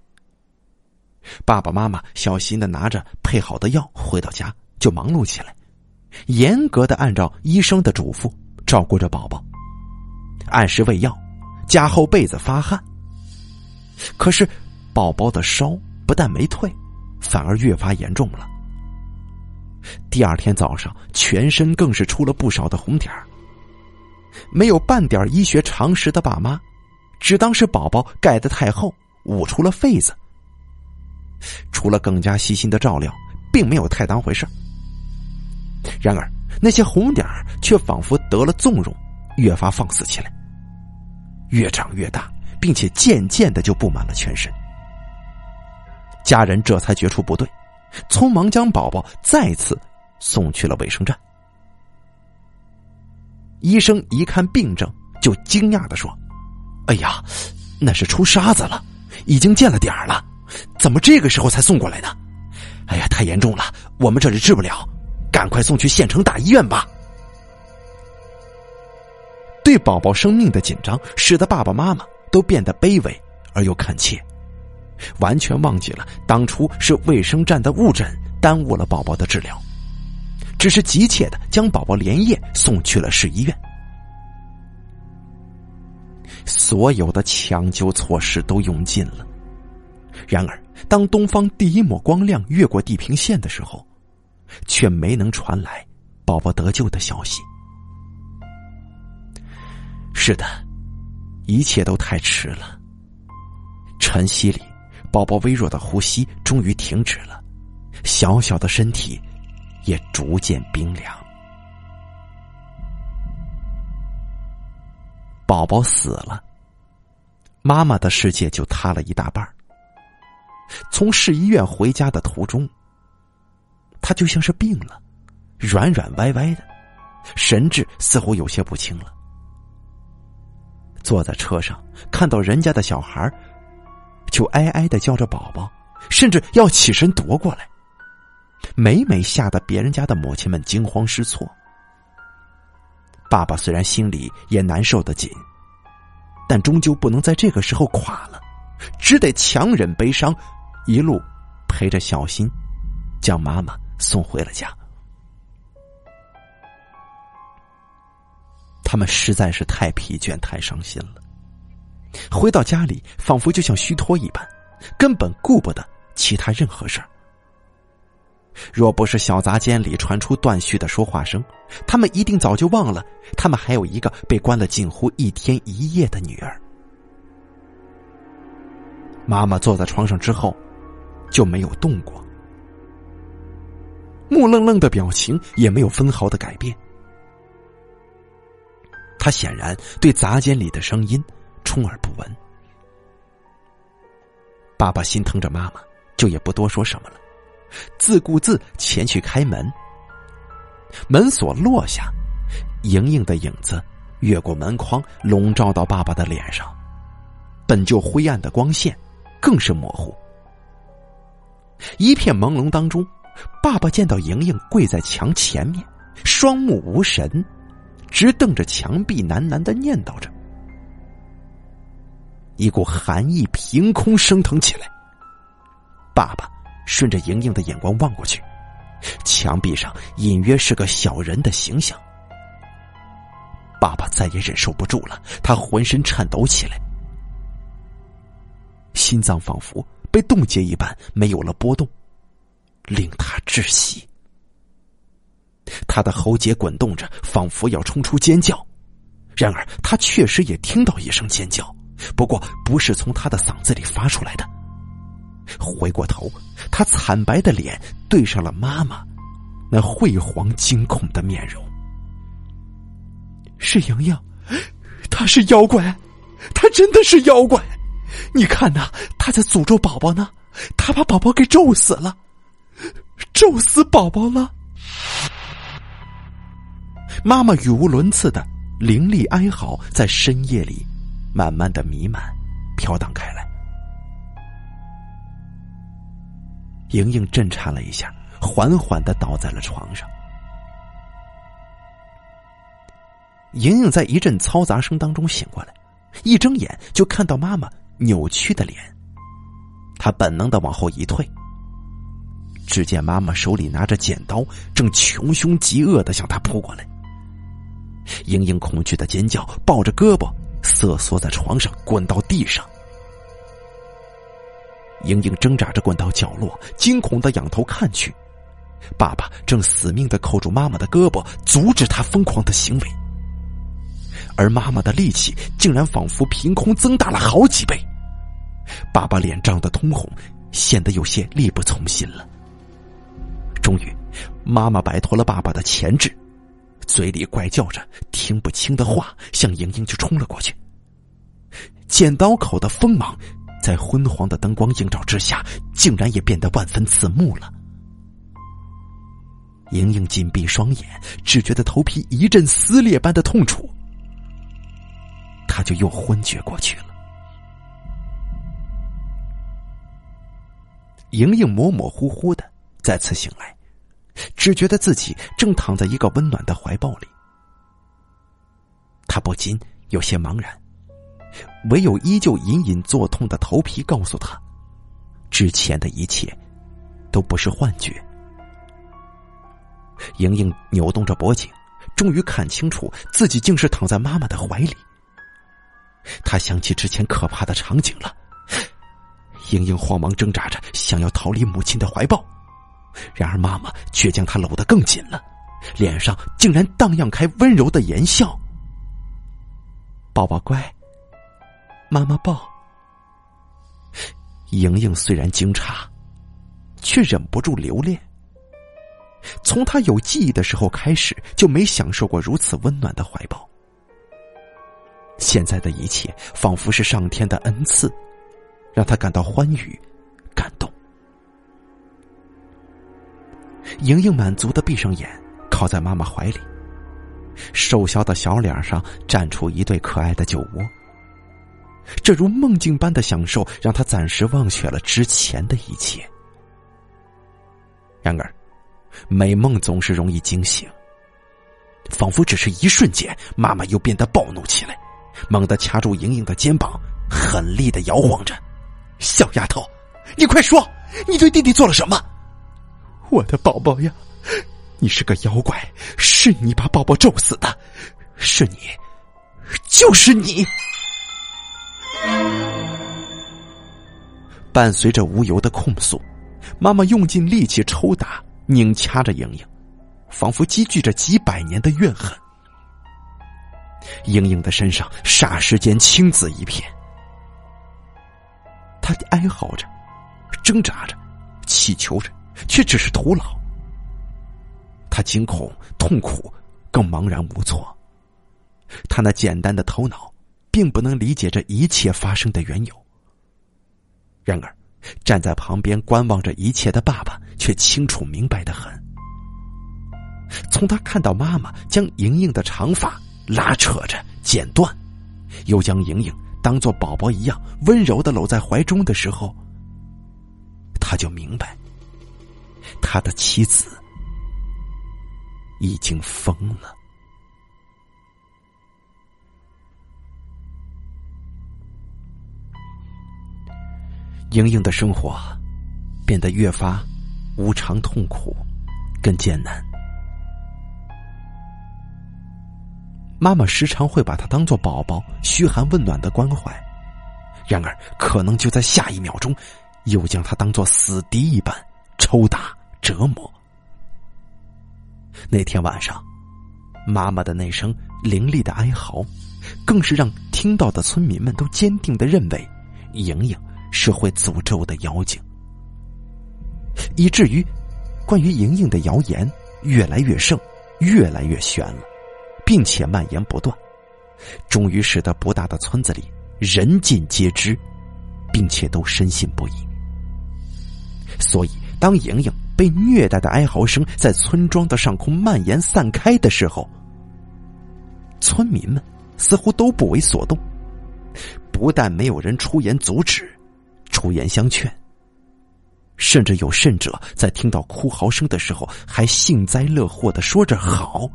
爸爸妈妈小心的拿着配好的药回到家，就忙碌起来，严格的按照医生的嘱咐照顾着宝宝，按时喂药，加厚被子发汗。可是宝宝的烧不但没退。反而越发严重了。第二天早上，全身更是出了不少的红点儿。没有半点医学常识的爸妈，只当是宝宝盖得太厚，捂出了痱子。除了更加细心的照料，并没有太当回事然而，那些红点儿却仿佛得了纵容，越发放肆起来，越长越大，并且渐渐的就布满了全身。家人这才觉出不对，匆忙将宝宝再次送去了卫生站。医生一看病症，就惊讶的说：“哎呀，那是出沙子了，已经见了点儿了，怎么这个时候才送过来呢？哎呀，太严重了，我们这里治不了，赶快送去县城大医院吧。”对宝宝生命的紧张，使得爸爸妈妈都变得卑微而又恳切，完全忘记了当初是卫生站的误诊耽误了宝宝的治疗。只是急切的将宝宝连夜送去了市医院，所有的抢救措施都用尽了。然而，当东方第一抹光亮越过地平线的时候，却没能传来宝宝得救的消息。是的，一切都太迟了。晨曦里，宝宝微弱的呼吸终于停止了，小小的身体。也逐渐冰凉。宝宝死了，妈妈的世界就塌了一大半。从市医院回家的途中，他就像是病了，软软歪歪的，神志似乎有些不清了。坐在车上，看到人家的小孩，就哀哀的叫着宝宝，甚至要起身夺过来。每每吓得别人家的母亲们惊慌失措，爸爸虽然心里也难受的紧，但终究不能在这个时候垮了，只得强忍悲伤，一路陪着小新，将妈妈送回了家。他们实在是太疲倦、太伤心了，回到家里仿佛就像虚脱一般，根本顾不得其他任何事儿。若不是小杂间里传出断续的说话声，他们一定早就忘了，他们还有一个被关了近乎一天一夜的女儿。妈妈坐在床上之后，就没有动过，木愣愣的表情也没有分毫的改变。他显然对杂间里的声音充耳不闻。爸爸心疼着妈妈，就也不多说什么了。自顾自前去开门，门锁落下，莹莹的影子越过门框，笼罩到爸爸的脸上。本就灰暗的光线更是模糊。一片朦胧当中，爸爸见到莹莹跪在墙前面，双目无神，直瞪着墙壁，喃喃的念叨着。一股寒意凭空升腾起来，爸爸。顺着莹莹的眼光望过去，墙壁上隐约是个小人的形象。爸爸再也忍受不住了，他浑身颤抖起来，心脏仿佛被冻结一般，没有了波动，令他窒息。他的喉结滚动着，仿佛要冲出尖叫。然而，他确实也听到一声尖叫，不过不是从他的嗓子里发出来的。回过头，他惨白的脸对上了妈妈那晦黄惊恐的面容。是莹莹，他是妖怪，他真的是妖怪！你看呐，他在诅咒宝宝呢，他把宝宝给咒死了，咒死宝宝了。妈妈语无伦次的凌厉哀嚎在深夜里慢慢的弥漫、飘荡开来。莹莹震颤了一下，缓缓的倒在了床上。莹莹在一阵嘈杂声当中醒过来，一睁眼就看到妈妈扭曲的脸，她本能的往后一退。只见妈妈手里拿着剪刀，正穷凶极恶的向她扑过来。莹莹恐惧的尖叫，抱着胳膊瑟缩在床上，滚到地上。莹莹挣扎着滚到角落，惊恐的仰头看去，爸爸正死命的扣住妈妈的胳膊，阻止她疯狂的行为。而妈妈的力气竟然仿佛凭空增大了好几倍。爸爸脸涨得通红，显得有些力不从心了。终于，妈妈摆脱了爸爸的钳制，嘴里怪叫着听不清的话，向莹莹就冲了过去。剪刀口的锋芒，在昏黄的灯光映照之下，竟然也变得万分刺目了。莹莹紧闭双眼，只觉得头皮一阵撕裂般的痛楚，她就又昏厥过去了。莹莹模模糊糊的再次醒来。只觉得自己正躺在一个温暖的怀抱里，他不禁有些茫然，唯有依旧隐隐作痛的头皮告诉他，之前的一切都不是幻觉。莹莹扭动着脖颈，终于看清楚自己竟是躺在妈妈的怀里。他想起之前可怕的场景了，莹莹慌忙挣扎着想要逃离母亲的怀抱。然而，妈妈却将她搂得更紧了，脸上竟然荡漾开温柔的言笑。宝宝乖，妈妈抱。莹莹虽然惊诧，却忍不住留恋。从她有记忆的时候开始，就没享受过如此温暖的怀抱。现在的一切仿佛是上天的恩赐，让她感到欢愉、感动。莹莹满足的闭上眼，靠在妈妈怀里。瘦削的小脸上绽出一对可爱的酒窝。这如梦境般的享受，让他暂时忘却了之前的一切。然而，美梦总是容易惊醒。仿佛只是一瞬间，妈妈又变得暴怒起来，猛地掐住莹莹的肩膀，狠力的摇晃着：“小丫头，你快说，你对弟弟做了什么？”我的宝宝呀，你是个妖怪，是你把宝宝咒死的，是你，就是你。伴随着无由的控诉，妈妈用尽力气抽打、拧掐着莹莹，仿佛积聚着几百年的怨恨。莹莹的身上霎时间青紫一片，她哀嚎着，挣扎着，祈求着。却只是徒劳。她惊恐、痛苦，更茫然无措。她那简单的头脑，并不能理解这一切发生的缘由。然而，站在旁边观望着一切的爸爸，却清楚明白的很。从他看到妈妈将莹莹的长发拉扯着剪断，又将莹莹当做宝宝一样温柔的搂在怀中的时候，他就明白。他的妻子已经疯了。莹莹的生活变得越发无常、痛苦、更艰难。妈妈时常会把她当做宝宝，嘘寒问暖的关怀；然而，可能就在下一秒钟，又将她当做死敌一般抽打。折磨。那天晚上，妈妈的那声凌厉的哀嚎，更是让听到的村民们都坚定的认为，莹莹是会诅咒的妖精，以至于关于莹莹的谣言越来越盛，越来越悬了，并且蔓延不断，终于使得不大的村子里人尽皆知，并且都深信不疑。所以，当莹莹。被虐待的哀嚎声在村庄的上空蔓延散开的时候，村民们似乎都不为所动，不但没有人出言阻止、出言相劝，甚至有甚者在听到哭嚎声的时候还幸灾乐祸的说着好，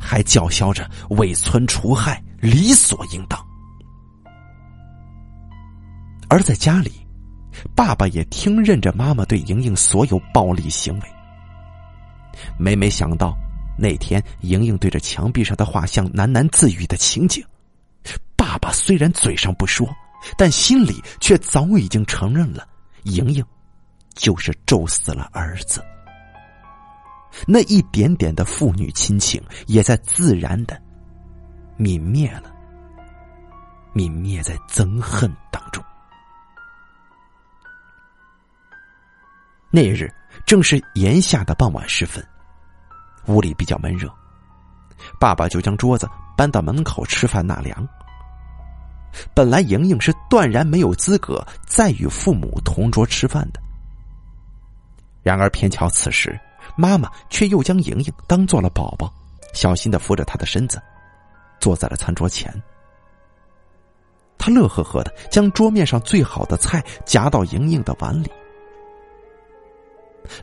还叫嚣着为村除害理所应当，而在家里。爸爸也听任着妈妈对莹莹所有暴力行为。每每想到那天莹莹对着墙壁上的画像喃喃自语的情景，爸爸虽然嘴上不说，但心里却早已经承认了莹莹就是咒死了儿子。那一点点的父女亲情，也在自然的泯灭了，泯灭在憎恨当中。那日正是炎夏的傍晚时分，屋里比较闷热，爸爸就将桌子搬到门口吃饭纳凉。本来莹莹是断然没有资格再与父母同桌吃饭的，然而偏巧此时，妈妈却又将莹莹当做了宝宝，小心的扶着她的身子，坐在了餐桌前。他乐呵呵的将桌面上最好的菜夹到莹莹的碗里。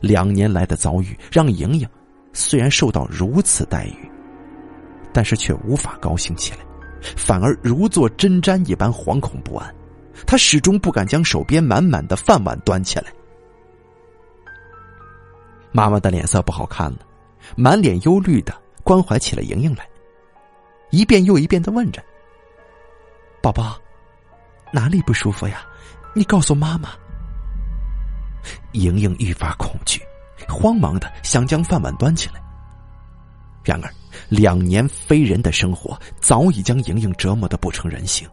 两年来的遭遇让莹莹虽然受到如此待遇，但是却无法高兴起来。反而如坐针毡一般惶恐不安，他始终不敢将手边满满的饭碗端起来。妈妈的脸色不好看了，满脸忧虑的关怀起了莹莹来，一遍又一遍的问着：“宝宝，哪里不舒服呀？你告诉妈妈。”莹莹愈发恐惧，慌忙的想将饭碗端起来。然而，两年非人的生活早已将莹莹折磨的不成人形。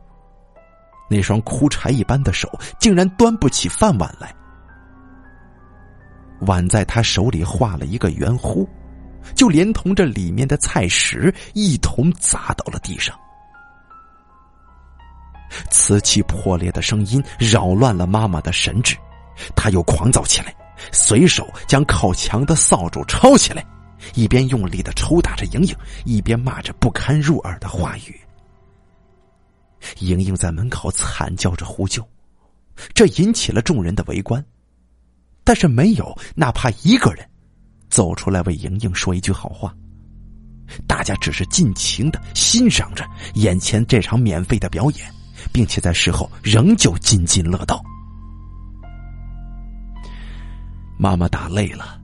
那双枯柴一般的手竟然端不起饭碗来，碗在他手里画了一个圆弧，就连同着里面的菜食一同砸到了地上。瓷器破裂的声音扰乱了妈妈的神智，她又狂躁起来，随手将靠墙的扫帚抄起来。一边用力的抽打着莹莹，一边骂着不堪入耳的话语。莹莹在门口惨叫着呼救，这引起了众人的围观，但是没有哪怕一个人走出来为莹莹说一句好话。大家只是尽情的欣赏着眼前这场免费的表演，并且在事后仍旧津津乐道。妈妈打累了。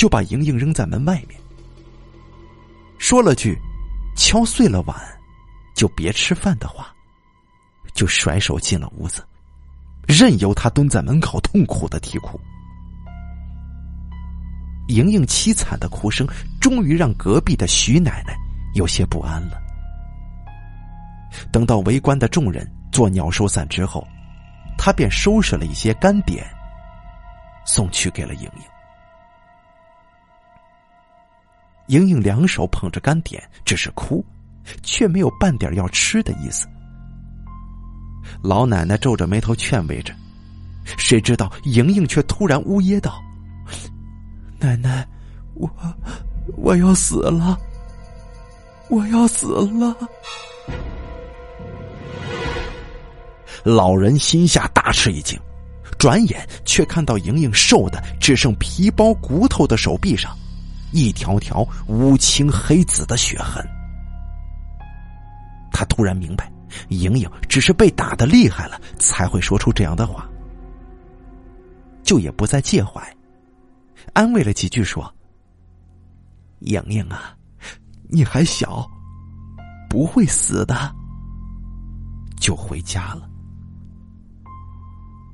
就把莹莹扔在门外面，说了句“敲碎了碗，就别吃饭”的话，就甩手进了屋子，任由他蹲在门口痛苦的啼哭。莹莹凄惨的哭声，终于让隔壁的徐奶奶有些不安了。等到围观的众人作鸟兽散之后，他便收拾了一些干点，送去给了莹莹。莹莹两手捧着干点，只是哭，却没有半点要吃的意思。老奶奶皱着眉头劝慰着，谁知道莹莹却突然呜咽道：“奶奶，我我要死了，我要死了。”老人心下大吃一惊，转眼却看到莹莹瘦的只剩皮包骨头的手臂上。一条条乌青黑紫的血痕，他突然明白，莹莹只是被打的厉害了，才会说出这样的话，就也不再介怀，安慰了几句说：“莹莹啊，你还小，不会死的。”就回家了。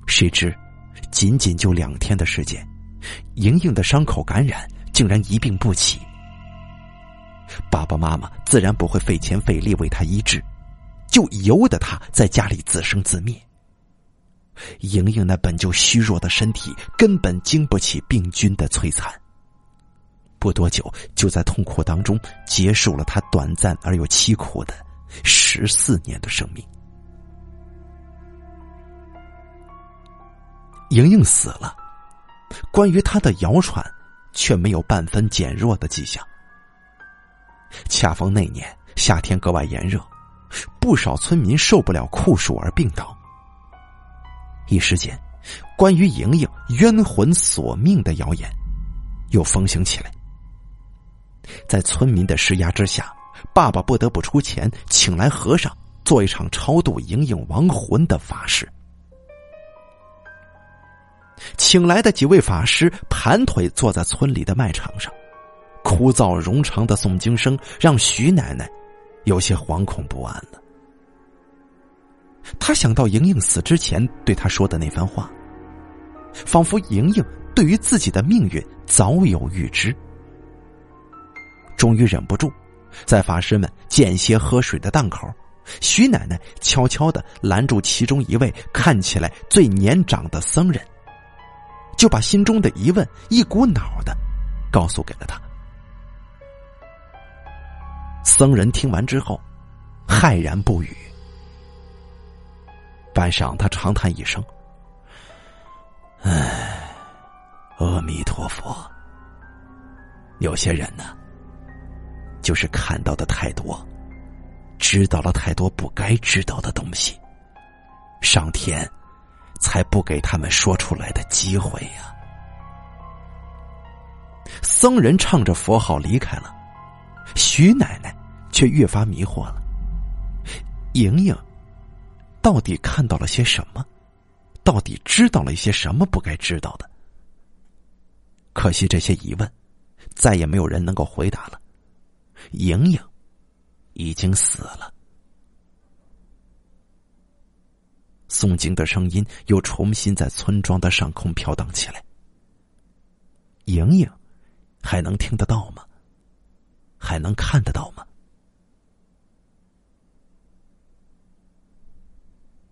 谁知，仅仅就两天的时间，莹莹的伤口感染。竟然一病不起，爸爸妈妈自然不会费钱费力为他医治，就由得他在家里自生自灭。莹莹那本就虚弱的身体根本经不起病菌的摧残，不多久就在痛苦当中结束了他短暂而又凄苦的十四年的生命。莹莹死了，关于他的谣传。却没有半分减弱的迹象。恰逢那年夏天格外炎热，不少村民受不了酷暑而病倒。一时间，关于莹莹冤魂索命的谣言又风行起来。在村民的施压之下，爸爸不得不出钱请来和尚做一场超度莹莹亡魂的法事。请来的几位法师盘腿坐在村里的卖场上，枯燥冗长的诵经声让徐奶奶有些惶恐不安了。他想到莹莹死之前对他说的那番话，仿佛莹莹对于自己的命运早有预知。终于忍不住，在法师们间歇喝水的档口，徐奶奶悄悄的拦住其中一位看起来最年长的僧人，就把心中的疑问一股脑的告诉给了他。僧人听完之后，骇然不语。半晌，他长叹一声：“唉，阿弥陀佛。有些人呢，就是看到的太多，知道了太多不该知道的东西，上天才不给他们说出来的机会呀。”僧人唱着佛号离开了，徐奶奶却越发迷惑了。莹莹。到底看到了些什么？到底知道了一些什么不该知道的？可惜这些疑问，再也没有人能够回答了。莹莹已经死了。诵经的声音又重新在村庄的上空飘荡起来。莹莹还能听得到吗？还能看得到吗？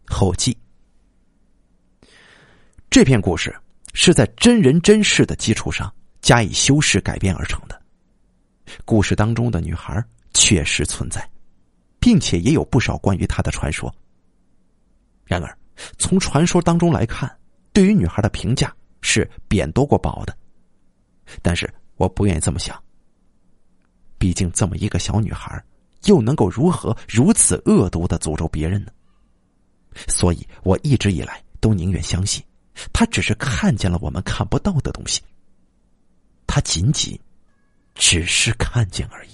后记，这篇故事是在真人真事的基础上加以修饰改编而成的。故事当中的女孩确实存在，并且也有不少关于她的传说。然而，从传说当中来看，对于女孩的评价是贬多过褒的。但是，我不愿意这么想。毕竟，这么一个小女孩，又能够如何如此恶毒的诅咒别人呢？所以，我一直以来都宁愿相信，他只是看见了我们看不到的东西。他仅仅只是看见而已。